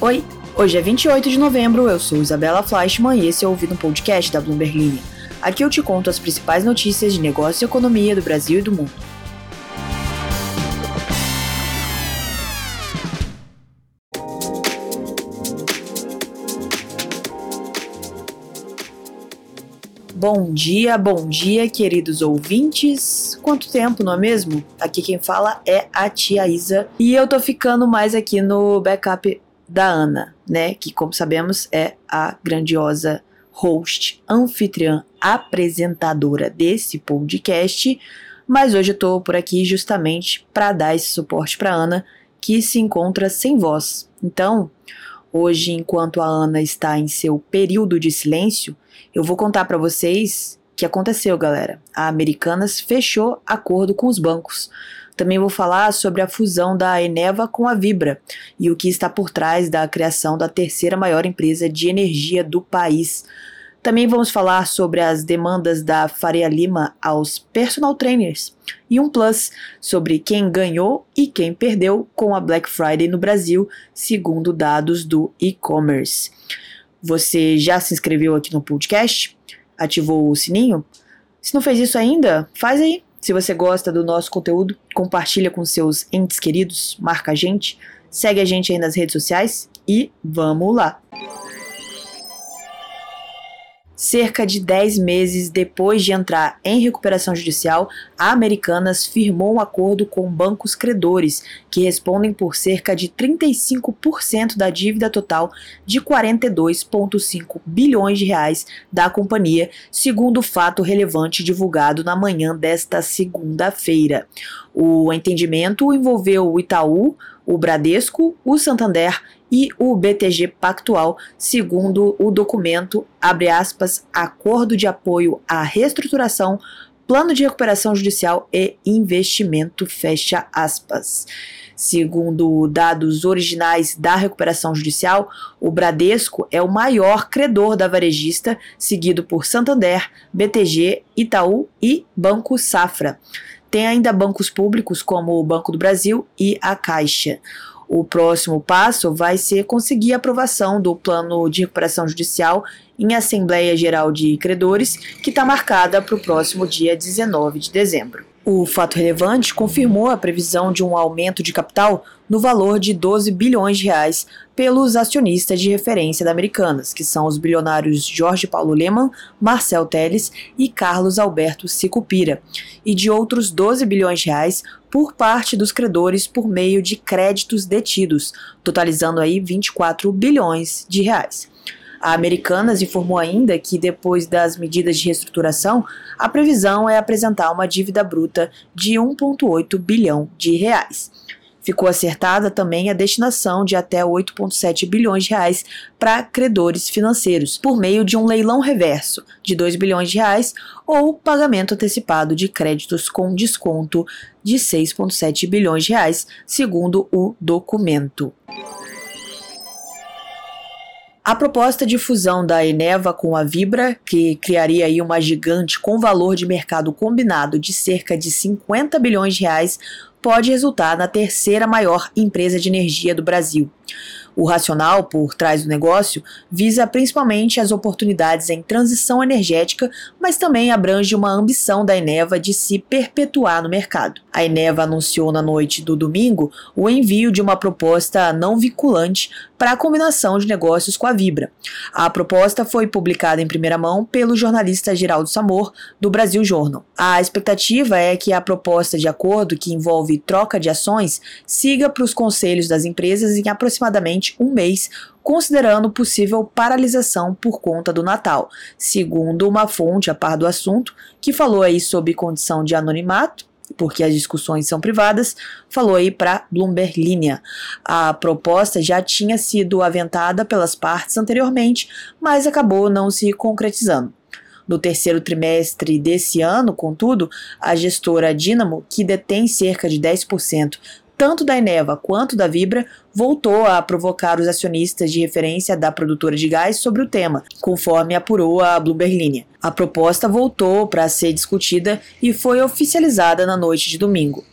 Oi, hoje é 28 de novembro, eu sou Isabela Fleischmann e esse é o Ouvido um Podcast da Bloomberg Linha. Aqui eu te conto as principais notícias de negócio e economia do Brasil e do mundo. Bom dia, bom dia, queridos ouvintes. Quanto tempo, não é mesmo? Aqui quem fala é a tia Isa e eu tô ficando mais aqui no backup da Ana, né? Que, como sabemos, é a grandiosa host, anfitriã, apresentadora desse podcast. Mas hoje eu tô por aqui justamente para dar esse suporte para Ana, que se encontra sem voz. Então, hoje, enquanto a Ana está em seu período de silêncio, eu vou contar para vocês o que aconteceu, galera. A Americanas fechou acordo com os bancos também vou falar sobre a fusão da Eneva com a Vibra e o que está por trás da criação da terceira maior empresa de energia do país. Também vamos falar sobre as demandas da Faria Lima aos personal trainers e um plus sobre quem ganhou e quem perdeu com a Black Friday no Brasil, segundo dados do e-commerce. Você já se inscreveu aqui no podcast? Ativou o sininho? Se não fez isso ainda, faz aí se você gosta do nosso conteúdo, compartilha com seus entes queridos, marca a gente, segue a gente aí nas redes sociais e vamos lá! Cerca de 10 meses depois de entrar em recuperação judicial, a Americanas firmou um acordo com bancos credores, que respondem por cerca de 35% da dívida total de 42,5 bilhões de reais da companhia, segundo o fato relevante divulgado na manhã desta segunda-feira. O entendimento envolveu o Itaú, o Bradesco, o Santander e o BTG Pactual, segundo o documento, abre aspas, Acordo de Apoio à Reestruturação, Plano de Recuperação Judicial e Investimento, fecha aspas. Segundo dados originais da recuperação judicial, o Bradesco é o maior credor da varejista, seguido por Santander, BTG, Itaú e Banco Safra. Tem ainda bancos públicos como o Banco do Brasil e a Caixa. O próximo passo vai ser conseguir a aprovação do plano de recuperação judicial em Assembleia Geral de Credores, que está marcada para o próximo dia 19 de dezembro. O fato relevante confirmou a previsão de um aumento de capital no valor de 12 bilhões de reais pelos acionistas de referência da Americanas, que são os bilionários Jorge Paulo Leman, Marcel Teles e Carlos Alberto Sicupira, e de outros 12 bilhões de reais por parte dos credores por meio de créditos detidos, totalizando aí 24 bilhões de reais. A Americanas informou ainda que, depois das medidas de reestruturação, a previsão é apresentar uma dívida bruta de 1,8 bilhão de reais. Ficou acertada também a destinação de até 8,7 bilhões de reais para credores financeiros, por meio de um leilão reverso de 2 bilhões de reais ou pagamento antecipado de créditos com desconto de 6,7 bilhões de reais, segundo o documento. A proposta de fusão da Eneva com a Vibra, que criaria aí uma gigante com valor de mercado combinado de cerca de 50 bilhões de reais, pode resultar na terceira maior empresa de energia do Brasil. O racional por trás do negócio visa principalmente as oportunidades em transição energética, mas também abrange uma ambição da Eneva de se perpetuar no mercado. A Eneva anunciou na noite do domingo o envio de uma proposta não vinculante para a combinação de negócios com a Vibra. A proposta foi publicada em primeira mão pelo jornalista Geraldo Samor, do Brasil Journal. A expectativa é que a proposta de acordo, que envolve troca de ações, siga para os conselhos das empresas em aproximadamente um mês, considerando possível paralisação por conta do Natal, segundo uma fonte a par do assunto, que falou aí sob condição de anonimato, porque as discussões são privadas, falou aí para Bloomberg Linha. A proposta já tinha sido aventada pelas partes anteriormente, mas acabou não se concretizando. No terceiro trimestre desse ano, contudo, a gestora Dynamo, que detém cerca de 10% tanto da Eneva quanto da Vibra, voltou a provocar os acionistas de referência da produtora de gás sobre o tema, conforme apurou a Bloomberg Linha. A proposta voltou para ser discutida e foi oficializada na noite de domingo.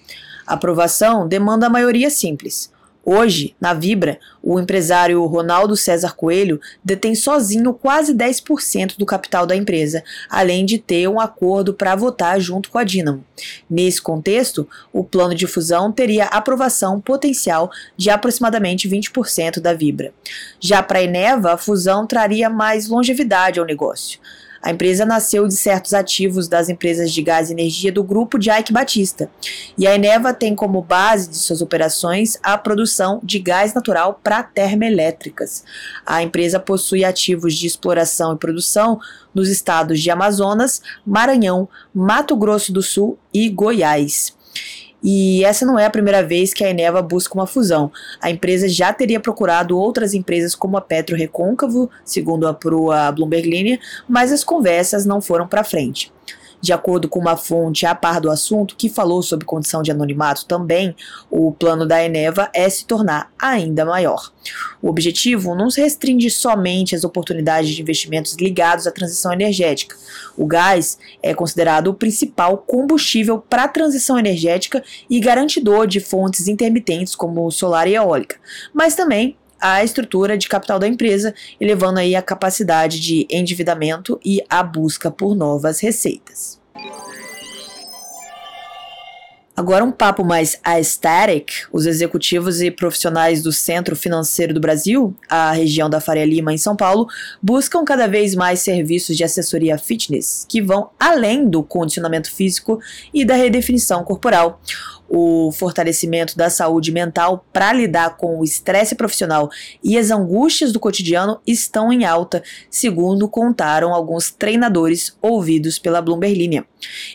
A aprovação demanda a maioria simples. Hoje, na Vibra, o empresário Ronaldo César Coelho detém sozinho quase 10% do capital da empresa, além de ter um acordo para votar junto com a Dinamo. Nesse contexto, o plano de fusão teria aprovação potencial de aproximadamente 20% da Vibra. Já para a Eneva, a fusão traria mais longevidade ao negócio. A empresa nasceu de certos ativos das empresas de gás e energia do grupo de Ike Batista. E a Eneva tem como base de suas operações a produção de gás natural para termoelétricas. A empresa possui ativos de exploração e produção nos estados de Amazonas, Maranhão, Mato Grosso do Sul e Goiás. E essa não é a primeira vez que a Eneva busca uma fusão. A empresa já teria procurado outras empresas como a Petro Recôncavo, segundo a Prua Bloomberg Linha, mas as conversas não foram para frente. De acordo com uma fonte a par do assunto, que falou sobre condição de anonimato também, o plano da Eneva é se tornar ainda maior. O objetivo não se restringe somente às oportunidades de investimentos ligados à transição energética. O gás é considerado o principal combustível para a transição energética e garantidor de fontes intermitentes como solar e eólica, mas também a estrutura de capital da empresa, elevando aí a capacidade de endividamento e a busca por novas receitas. Agora um papo mais aesthetic, os executivos e profissionais do Centro Financeiro do Brasil, a região da Faria Lima em São Paulo, buscam cada vez mais serviços de assessoria fitness que vão além do condicionamento físico e da redefinição corporal o fortalecimento da saúde mental para lidar com o estresse profissional e as angústias do cotidiano estão em alta, segundo contaram alguns treinadores ouvidos pela Bloomberg Linha.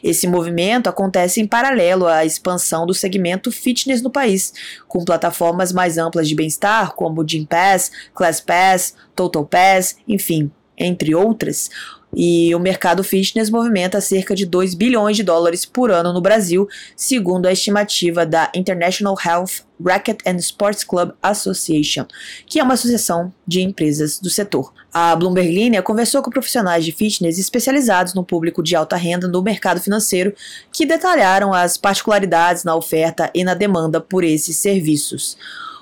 Esse movimento acontece em paralelo à expansão do segmento fitness no país, com plataformas mais amplas de bem-estar, como Gym Pass, Class Pass, Total Pass, enfim, entre outras. E o mercado fitness movimenta cerca de 2 bilhões de dólares por ano no Brasil, segundo a estimativa da International Health Racket and Sports Club Association, que é uma associação de empresas do setor. A Bloomberg Linea conversou com profissionais de fitness especializados no público de alta renda no mercado financeiro, que detalharam as particularidades na oferta e na demanda por esses serviços.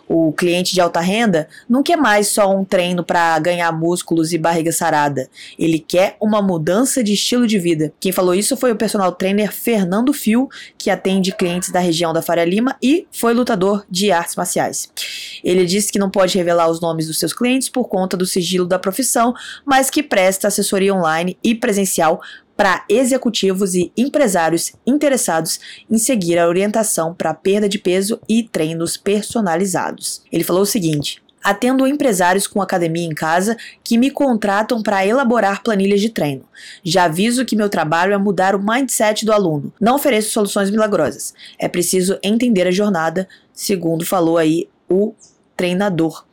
O cliente de alta renda não quer mais só um treino para ganhar músculos e barriga sarada. Ele quer uma mudança de estilo de vida. Quem falou isso foi o personal trainer Fernando Fio, que atende clientes da região da Faria Lima e foi lutador de artes marciais. Ele disse que não pode revelar os nomes dos seus clientes por conta do sigilo da profissão, mas que presta assessoria online e presencial para executivos e empresários interessados em seguir a orientação para perda de peso e treinos personalizados. Ele falou o seguinte: Atendo empresários com academia em casa que me contratam para elaborar planilhas de treino. Já aviso que meu trabalho é mudar o mindset do aluno. Não ofereço soluções milagrosas. É preciso entender a jornada, segundo falou aí o treinador.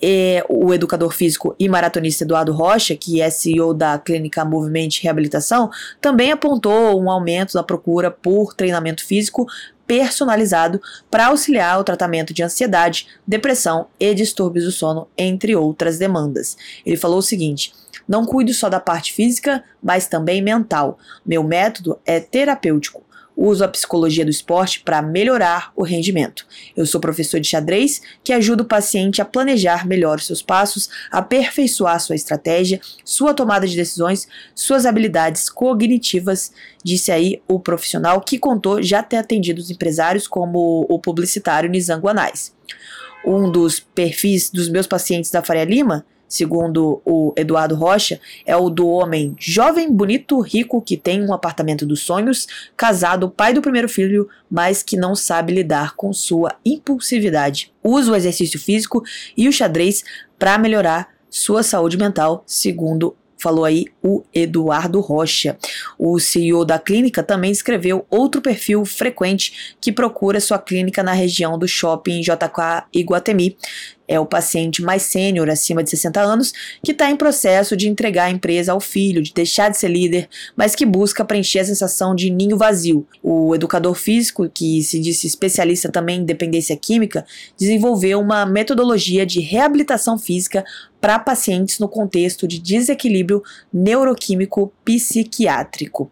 E o educador físico e maratonista Eduardo Rocha, que é CEO da Clínica Movimento Reabilitação, também apontou um aumento da procura por treinamento físico personalizado para auxiliar o tratamento de ansiedade, depressão e distúrbios do sono, entre outras demandas. Ele falou o seguinte: não cuido só da parte física, mas também mental. Meu método é terapêutico uso a psicologia do esporte para melhorar o rendimento. Eu sou professor de xadrez que ajuda o paciente a planejar melhor os seus passos, aperfeiçoar sua estratégia, sua tomada de decisões, suas habilidades cognitivas, disse aí o profissional que contou já ter atendido os empresários como o publicitário Nizango Anais. Um dos perfis dos meus pacientes da Faria Lima segundo o Eduardo Rocha, é o do homem jovem, bonito, rico, que tem um apartamento dos sonhos, casado, pai do primeiro filho, mas que não sabe lidar com sua impulsividade. Usa o exercício físico e o xadrez para melhorar sua saúde mental, segundo falou aí o Eduardo Rocha. O CEO da clínica também escreveu outro perfil frequente que procura sua clínica na região do shopping JK Iguatemi, É o paciente mais sênior, acima de 60 anos, que está em processo de entregar a empresa ao filho, de deixar de ser líder, mas que busca preencher a sensação de ninho vazio. O educador físico, que se disse especialista também em dependência química, desenvolveu uma metodologia de reabilitação física para pacientes no contexto de desequilíbrio neuroquímico psiquiátrico.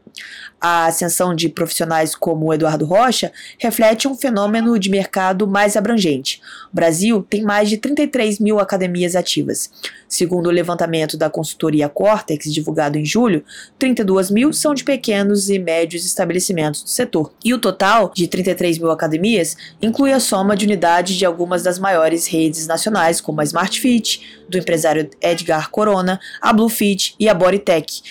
A ascensão de profissionais como Eduardo Rocha reflete um fenômeno de mercado mais abrangente. O Brasil tem mais de 33 mil academias ativas. Segundo o levantamento da consultoria Cortex, divulgado em julho, 32 mil são de pequenos e médios estabelecimentos do setor. E o total de 33 mil academias inclui a soma de unidades de algumas das maiores redes nacionais, como a Smart Fit, do empresário Edgar Corona, a Bluefit e a Bodytech.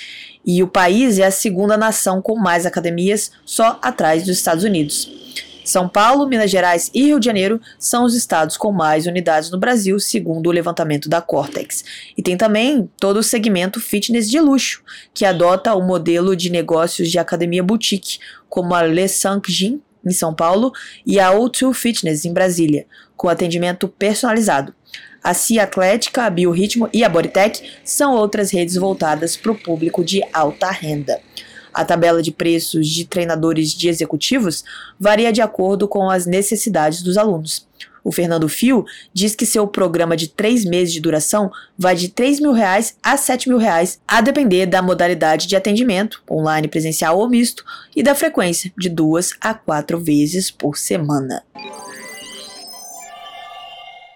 E o país é a segunda nação com mais academias, só atrás dos Estados Unidos. São Paulo, Minas Gerais e Rio de Janeiro são os estados com mais unidades no Brasil, segundo o levantamento da Cortex. E tem também todo o segmento fitness de luxo, que adota o modelo de negócios de academia boutique, como a Le Saint-Jean, em São Paulo, e a O2 Fitness, em Brasília, com atendimento personalizado. A Cia Atlética, a Biorritmo e a Bodytech são outras redes voltadas para o público de alta renda. A tabela de preços de treinadores de executivos varia de acordo com as necessidades dos alunos. O Fernando Fio diz que seu programa de três meses de duração vai de 3 mil reais a 7 mil reais, a depender da modalidade de atendimento, online, presencial ou misto, e da frequência, de duas a quatro vezes por semana.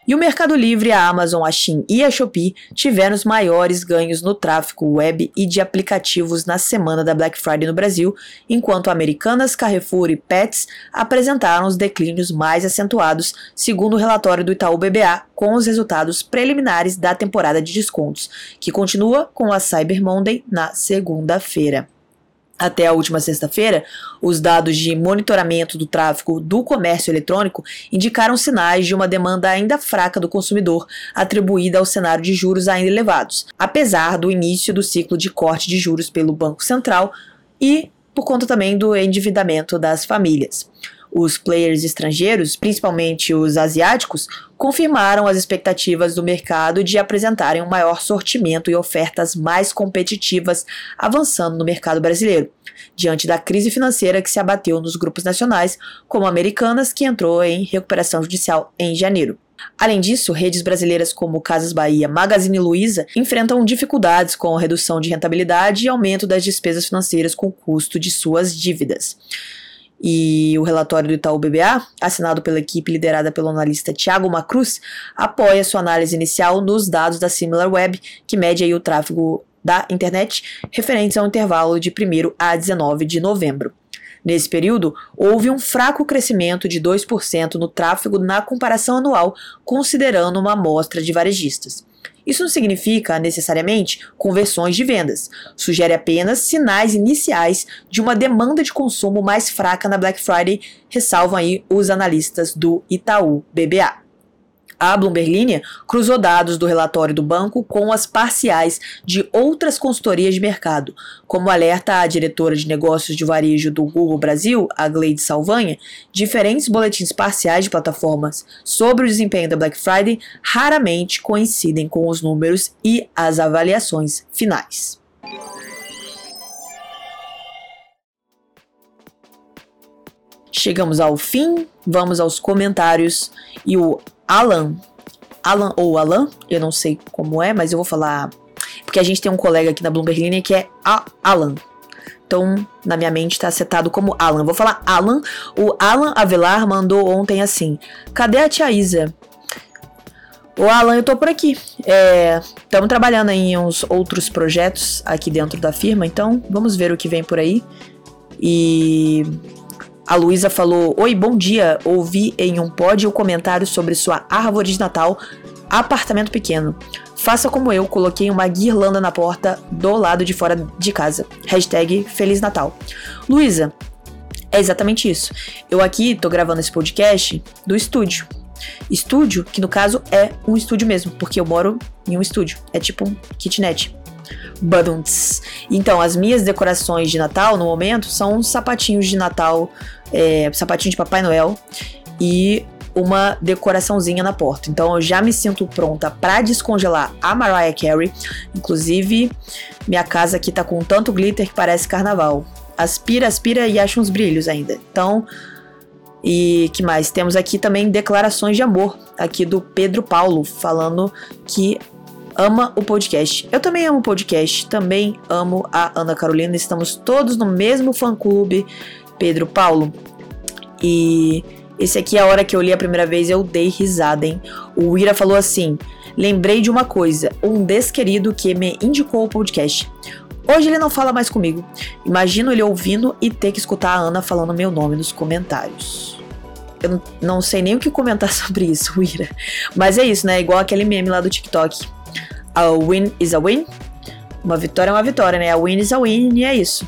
E o Mercado Livre, a Amazon, a Shein e a Shopee tiveram os maiores ganhos no tráfego web e de aplicativos na semana da Black Friday no Brasil, enquanto Americanas, Carrefour e Pets apresentaram os declínios mais acentuados, segundo o relatório do Itaú BBA, com os resultados preliminares da temporada de descontos, que continua com a Cyber Monday na segunda-feira. Até a última sexta-feira, os dados de monitoramento do tráfego do comércio eletrônico indicaram sinais de uma demanda ainda fraca do consumidor, atribuída ao cenário de juros ainda elevados, apesar do início do ciclo de corte de juros pelo Banco Central e por conta também do endividamento das famílias. Os players estrangeiros, principalmente os asiáticos, confirmaram as expectativas do mercado de apresentarem um maior sortimento e ofertas mais competitivas avançando no mercado brasileiro, diante da crise financeira que se abateu nos grupos nacionais, como Americanas, que entrou em recuperação judicial em janeiro. Além disso, redes brasileiras como Casas Bahia, Magazine Luiza enfrentam dificuldades com redução de rentabilidade e aumento das despesas financeiras com o custo de suas dívidas e o relatório do Itaú BBA, assinado pela equipe liderada pelo analista Thiago Macruz, apoia sua análise inicial nos dados da SimilarWeb, que mede aí o tráfego da internet referentes ao intervalo de 1 a 19 de novembro. Nesse período, houve um fraco crescimento de 2% no tráfego na comparação anual, considerando uma amostra de varejistas. Isso não significa necessariamente conversões de vendas, sugere apenas sinais iniciais de uma demanda de consumo mais fraca na Black Friday, ressalvam aí os analistas do Itaú BBA. A Bloomberg Linha cruzou dados do relatório do banco com as parciais de outras consultorias de mercado, como alerta a diretora de negócios de varejo do Google Brasil, a Gleide Salvanha, diferentes boletins parciais de plataformas sobre o desempenho da Black Friday raramente coincidem com os números e as avaliações finais. Chegamos ao fim, vamos aos comentários e o Alan, Alan ou Alan, eu não sei como é, mas eu vou falar. Porque a gente tem um colega aqui na Bloomberg Linha que é a Alan. Então, na minha mente está setado como Alan. Vou falar Alan. O Alan Avelar mandou ontem assim: Cadê a tia Isa? O Alan, eu tô por aqui. Estamos é, trabalhando em uns outros projetos aqui dentro da firma, então vamos ver o que vem por aí. E a Luísa falou: Oi, bom dia. Ouvi em um pod o comentário sobre sua árvore de Natal, apartamento pequeno. Faça como eu, coloquei uma guirlanda na porta do lado de fora de casa. Hashtag Feliz Natal. Luísa, é exatamente isso. Eu aqui tô gravando esse podcast do estúdio. Estúdio, que no caso é um estúdio mesmo, porque eu moro em um estúdio. É tipo um kitnet. Badunts. Então, as minhas decorações de Natal, no momento, são sapatinhos de Natal, é, sapatinho de Papai Noel e uma decoraçãozinha na porta. Então eu já me sinto pronta para descongelar a Mariah Carey. Inclusive, minha casa aqui tá com tanto glitter que parece carnaval. Aspira, aspira e acha uns brilhos ainda. Então, e que mais? Temos aqui também declarações de amor aqui do Pedro Paulo falando que ama o podcast. Eu também amo o podcast, também amo a Ana Carolina. Estamos todos no mesmo fã-clube, Pedro Paulo. E esse aqui é a hora que eu li a primeira vez, eu dei risada, hein? O Ira falou assim: Lembrei de uma coisa, um desquerido que me indicou o podcast. Hoje ele não fala mais comigo. Imagino ele ouvindo e ter que escutar a Ana falando meu nome nos comentários. Eu não sei nem o que comentar sobre isso, Ira. Mas é isso, né? Igual aquele meme lá do TikTok. A win is a win. Uma vitória é uma vitória, né? A win is a win e é isso.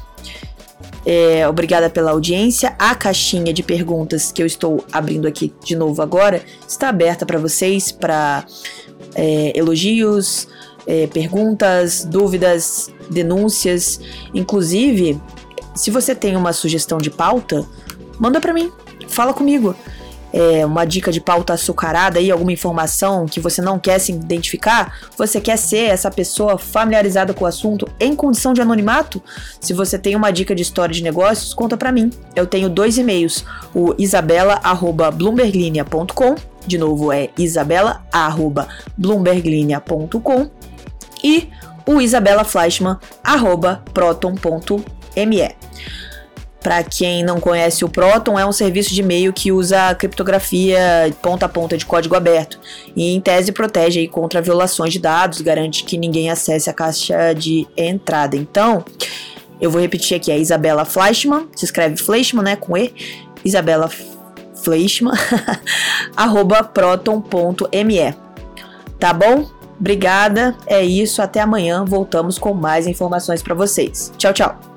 É, obrigada pela audiência. A caixinha de perguntas que eu estou abrindo aqui de novo agora está aberta para vocês, para é, elogios, é, perguntas, dúvidas, denúncias. Inclusive, se você tem uma sugestão de pauta, manda para mim, fala comigo é, uma dica de pauta açucarada aí, alguma informação que você não quer se identificar, você quer ser essa pessoa familiarizada com o assunto em condição de anonimato? Se você tem uma dica de história de negócios, conta para mim. Eu tenho dois e-mails, o isabela@bloomberglinea.com, de novo é isabela@bloomberglinea.com e o isabelafleischmann@proton.me. Para quem não conhece o Proton, é um serviço de e-mail que usa criptografia ponta a ponta de código aberto e, em tese, protege contra violações de dados, garante que ninguém acesse a caixa de entrada. Então, eu vou repetir aqui: é Isabela Fleischmann, se escreve Fleischmann, né, com E, Isabela Fleischmann, arroba proton.me. Tá bom? Obrigada, é isso, até amanhã voltamos com mais informações para vocês. Tchau, tchau.